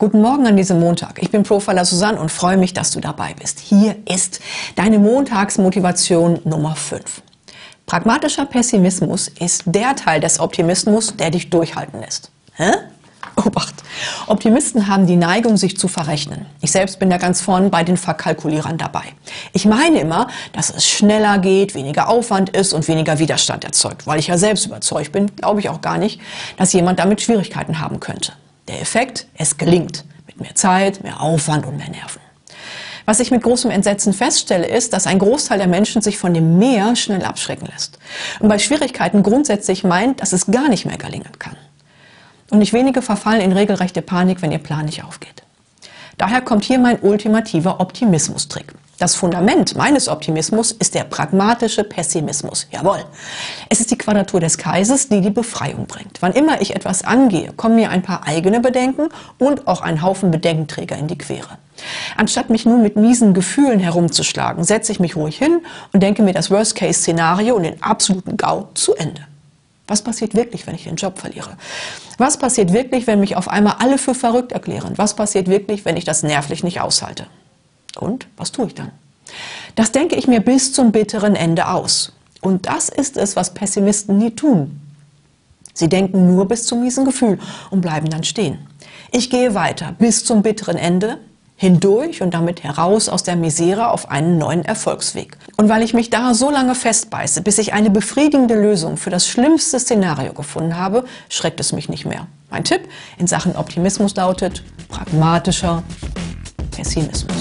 Guten Morgen an diesem Montag. Ich bin Profiler Susanne und freue mich, dass du dabei bist. Hier ist deine Montagsmotivation Nummer 5. Pragmatischer Pessimismus ist der Teil des Optimismus, der dich durchhalten lässt. Hä? Obacht. Optimisten haben die Neigung, sich zu verrechnen. Ich selbst bin da ganz vorn bei den Verkalkulierern dabei. Ich meine immer, dass es schneller geht, weniger Aufwand ist und weniger Widerstand erzeugt. Weil ich ja selbst überzeugt bin, glaube ich auch gar nicht, dass jemand damit Schwierigkeiten haben könnte. Der Effekt, es gelingt. Mit mehr Zeit, mehr Aufwand und mehr Nerven. Was ich mit großem Entsetzen feststelle, ist, dass ein Großteil der Menschen sich von dem Mehr schnell abschrecken lässt. Und bei Schwierigkeiten grundsätzlich meint, dass es gar nicht mehr gelingen kann. Und nicht wenige verfallen in regelrechte Panik, wenn ihr Plan nicht aufgeht. Daher kommt hier mein ultimativer Optimismus-Trick. Das Fundament meines Optimismus ist der pragmatische Pessimismus. Jawohl. Es ist die Quadratur des Kreises, die die Befreiung bringt. Wann immer ich etwas angehe, kommen mir ein paar eigene Bedenken und auch ein Haufen Bedenkenträger in die Quere. Anstatt mich nun mit miesen Gefühlen herumzuschlagen, setze ich mich ruhig hin und denke mir das Worst-Case-Szenario und den absoluten GAU zu Ende. Was passiert wirklich, wenn ich den Job verliere? Was passiert wirklich, wenn mich auf einmal alle für verrückt erklären? Was passiert wirklich, wenn ich das nervlich nicht aushalte? Und was tue ich dann? Das denke ich mir bis zum bitteren Ende aus. Und das ist es, was Pessimisten nie tun. Sie denken nur bis zum miesen Gefühl und bleiben dann stehen. Ich gehe weiter bis zum bitteren Ende, hindurch und damit heraus aus der Misere auf einen neuen Erfolgsweg. Und weil ich mich da so lange festbeiße, bis ich eine befriedigende Lösung für das schlimmste Szenario gefunden habe, schreckt es mich nicht mehr. Mein Tipp in Sachen Optimismus lautet pragmatischer Pessimismus.